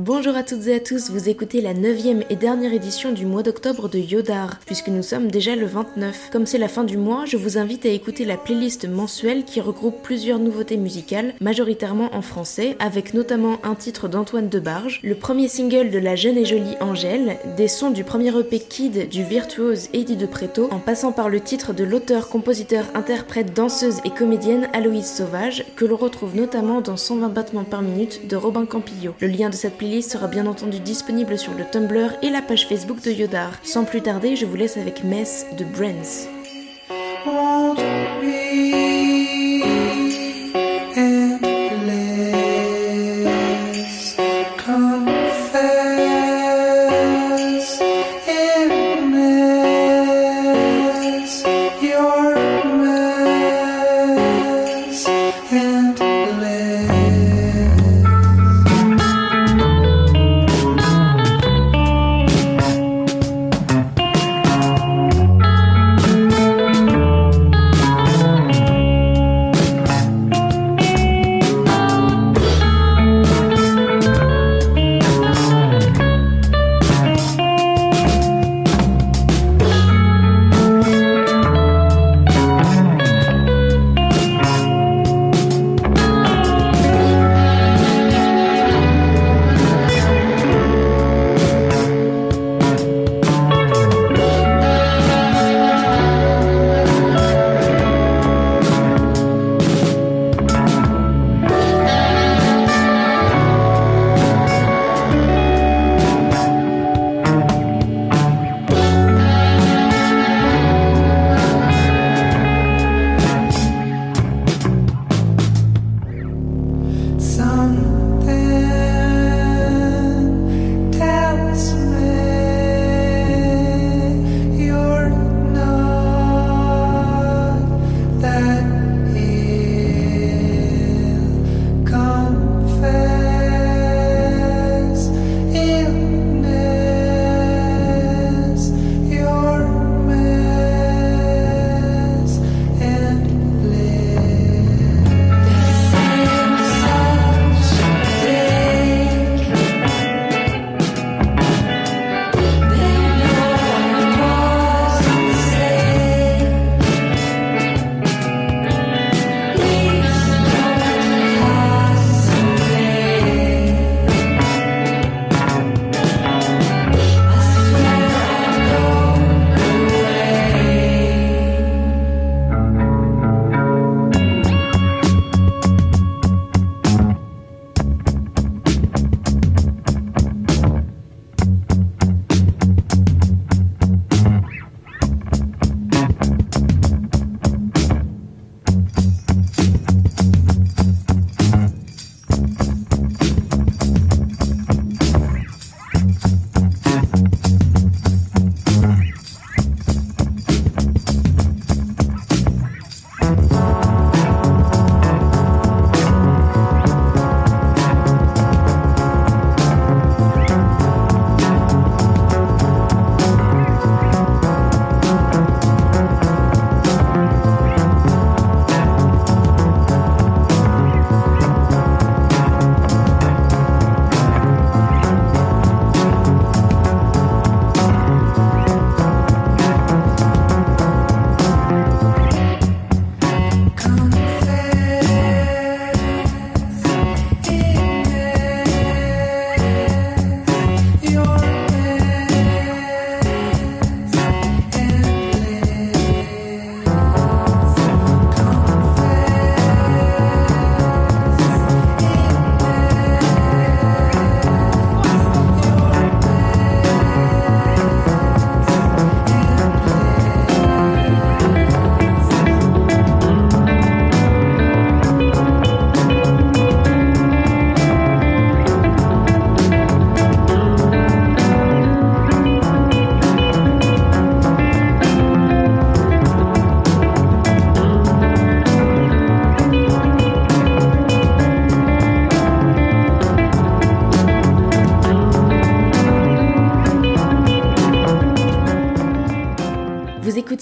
Bonjour à toutes et à tous, vous écoutez la 9 et dernière édition du mois d'octobre de Yodar, puisque nous sommes déjà le 29. Comme c'est la fin du mois, je vous invite à écouter la playlist mensuelle qui regroupe plusieurs nouveautés musicales, majoritairement en français, avec notamment un titre d'Antoine Debarge, le premier single de la jeune et jolie Angèle, des sons du premier EP Kid du virtuose Eddie de Preto, en passant par le titre de l'auteur, compositeur, interprète, danseuse et comédienne Aloïse Sauvage, que l'on retrouve notamment dans 120 battements par minute de Robin Campillo. Le lien de cette playlist sera bien entendu disponible sur le Tumblr et la page Facebook de Yodar. Sans plus tarder, je vous laisse avec Mess de Brands.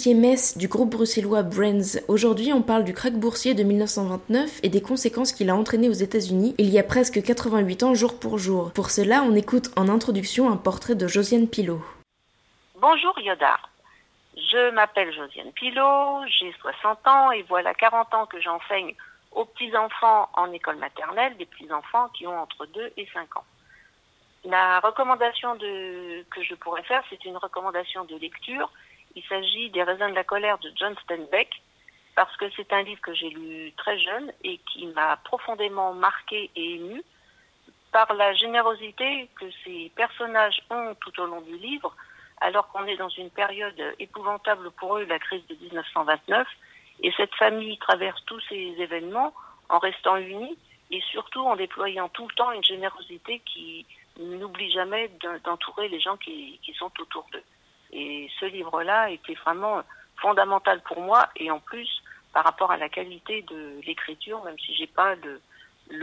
Du groupe bruxellois Brands. Aujourd'hui, on parle du crack boursier de 1929 et des conséquences qu'il a entraîné aux États-Unis il y a presque 88 ans jour pour jour. Pour cela, on écoute en introduction un portrait de Josiane Pilot. Bonjour Yoda. Je m'appelle Josiane Pilot, j'ai 60 ans et voilà 40 ans que j'enseigne aux petits-enfants en école maternelle, des petits-enfants qui ont entre 2 et 5 ans. La recommandation que je pourrais faire, c'est une recommandation de lecture. Il s'agit des raisins de la colère de John Steinbeck, parce que c'est un livre que j'ai lu très jeune et qui m'a profondément marqué et ému par la générosité que ces personnages ont tout au long du livre, alors qu'on est dans une période épouvantable pour eux, la crise de 1929, et cette famille traverse tous ces événements en restant unie et surtout en déployant tout le temps une générosité qui n'oublie jamais d'entourer les gens qui, sont autour d'eux. Et ce livre-là était vraiment fondamental pour moi et en plus par rapport à la qualité de l'écriture, même si j'ai pas le,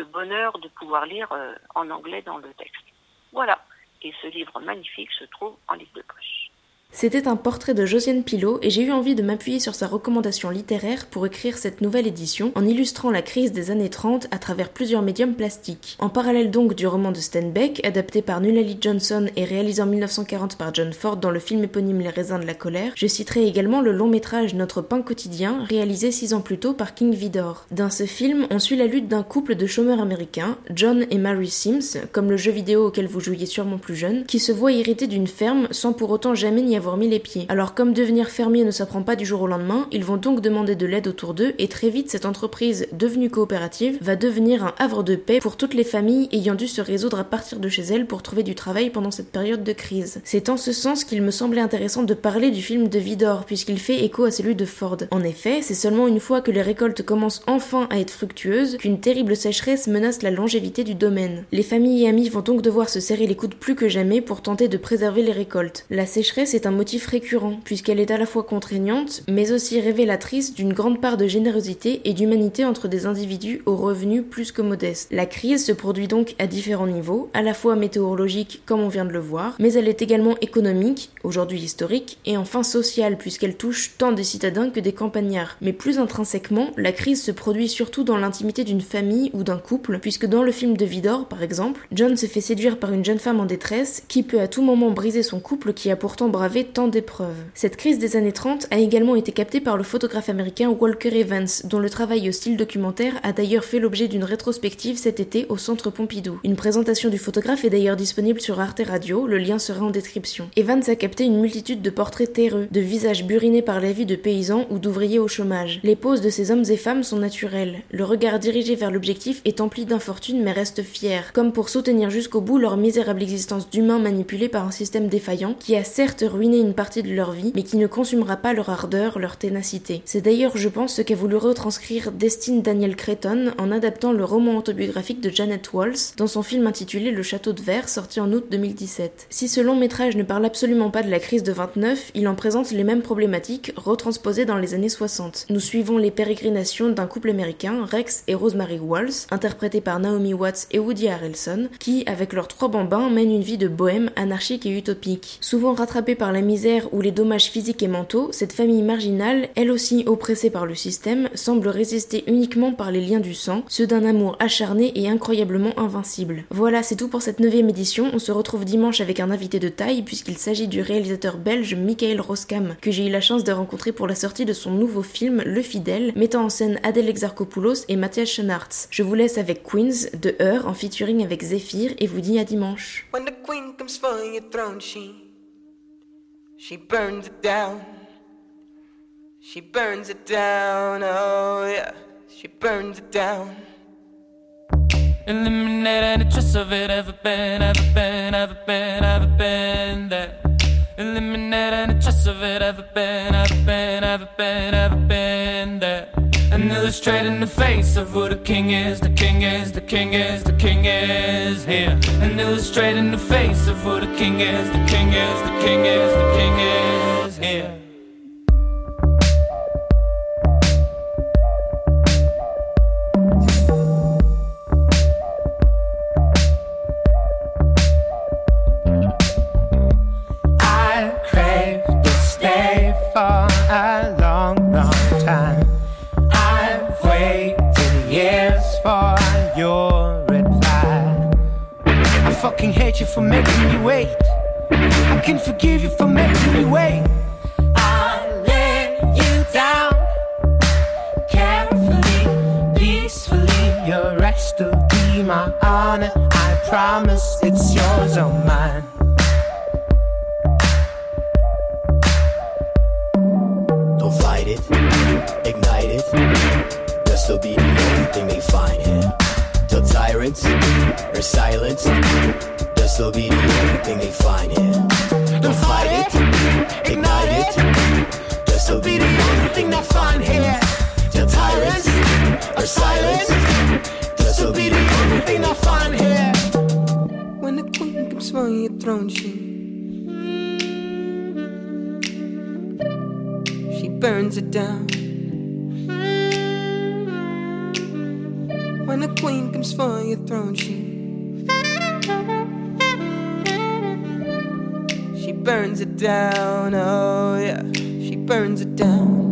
bonheur de pouvoir lire euh, en anglais dans le texte. Voilà. Et ce livre magnifique se trouve en livre de poche. C'était un portrait de Josiane Pilot et j'ai eu envie de m'appuyer sur sa recommandation littéraire pour écrire cette nouvelle édition en illustrant la crise des années 30 à travers plusieurs médiums plastiques. En parallèle donc du roman de Steinbeck, adapté par Nunnally Johnson et réalisé en 1940 par John Ford dans le film éponyme Les raisins de la colère, je citerai également le long métrage Notre pain quotidien, réalisé six ans plus tôt par King Vidor. Dans ce film, on suit la lutte d'un couple de chômeurs américains, John et Mary Sims, comme le jeu vidéo auquel vous jouiez sûrement plus jeune, qui se voient hérités d'une ferme sans pour autant jamais n'y avoir mis les pieds. Alors comme devenir fermier ne s'apprend pas du jour au lendemain, ils vont donc demander de l'aide autour d'eux et très vite cette entreprise devenue coopérative va devenir un havre de paix pour toutes les familles ayant dû se résoudre à partir de chez elles pour trouver du travail pendant cette période de crise. C'est en ce sens qu'il me semblait intéressant de parler du film de Vidor puisqu'il fait écho à celui de Ford. En effet, c'est seulement une fois que les récoltes commencent enfin à être fructueuses qu'une terrible sécheresse menace la longévité du domaine. Les familles et amis vont donc devoir se serrer les coudes plus que jamais pour tenter de préserver les récoltes. La sécheresse est un motif récurrent, puisqu'elle est à la fois contraignante, mais aussi révélatrice d'une grande part de générosité et d'humanité entre des individus aux revenus plus que modestes. La crise se produit donc à différents niveaux, à la fois météorologique, comme on vient de le voir, mais elle est également économique, aujourd'hui historique, et enfin sociale, puisqu'elle touche tant des citadins que des campagnards. Mais plus intrinsèquement, la crise se produit surtout dans l'intimité d'une famille ou d'un couple, puisque dans le film de Vidor, par exemple, John se fait séduire par une jeune femme en détresse qui peut à tout moment briser son couple qui a pourtant bravé tant d'épreuves. Cette crise des années 30 a également été captée par le photographe américain Walker Evans, dont le travail au style documentaire a d'ailleurs fait l'objet d'une rétrospective cet été au Centre Pompidou. Une présentation du photographe est d'ailleurs disponible sur Arte Radio, le lien sera en description. Evans a capté une multitude de portraits terreux, de visages burinés par la vie de paysans ou d'ouvriers au chômage. Les poses de ces hommes et femmes sont naturelles. Le regard dirigé vers l'objectif est empli d'infortune mais reste fier, comme pour soutenir jusqu'au bout leur misérable existence d'humains manipulés par un système défaillant qui a certes ruiné une partie de leur vie, mais qui ne consumera pas leur ardeur, leur ténacité. C'est d'ailleurs, je pense, ce qu'a voulu retranscrire Destine Daniel Creighton en adaptant le roman autobiographique de Janet Walls dans son film intitulé Le Château de Verre, sorti en août 2017. Si ce long métrage ne parle absolument pas de la crise de 29, il en présente les mêmes problématiques retransposées dans les années 60. Nous suivons les pérégrinations d'un couple américain, Rex et Rosemary Walls, interprétés par Naomi Watts et Woody Harrelson, qui, avec leurs trois bambins, mènent une vie de bohème anarchique et utopique. Souvent rattrapés par la misère ou les dommages physiques et mentaux, cette famille marginale, elle aussi oppressée par le système, semble résister uniquement par les liens du sang, ceux d'un amour acharné et incroyablement invincible. Voilà, c'est tout pour cette neuvième édition. On se retrouve dimanche avec un invité de taille puisqu'il s'agit du réalisateur belge Michael Roskam, que j'ai eu la chance de rencontrer pour la sortie de son nouveau film Le Fidèle, mettant en scène Adèle Exarchopoulos et Mathias Schoenaerts. Je vous laisse avec Queens de Heur en featuring avec Zephyr et vous dis à dimanche. Burns it down. She burns it down. Oh, yeah. She burns it down. Eliminate any trace of it ever been, ever been, ever been, ever been there. Eliminate any trace of it ever been, ever been, ever been, ever been there. And illustrate in the face of who the king is, the king is, the king is, the king is here. And illustrate in the face of who the king is, the king is, the king is, the king is can forgive you for making me wait. I let you down carefully, peacefully. Your rest will be my honor. I promise it's yours or mine. Don't fight it, ignite it. This will be the only thing they find here. Till tyrants are silenced. This will be the only thing they find here. Don't fight it, ignite it. This will be the only thing they find here. Till tyrants are silenced. This will be the only thing they find here. When the queen comes for your throne, she she burns it down. When the queen comes for your throne, she burns it down. Oh yeah, she burns it down.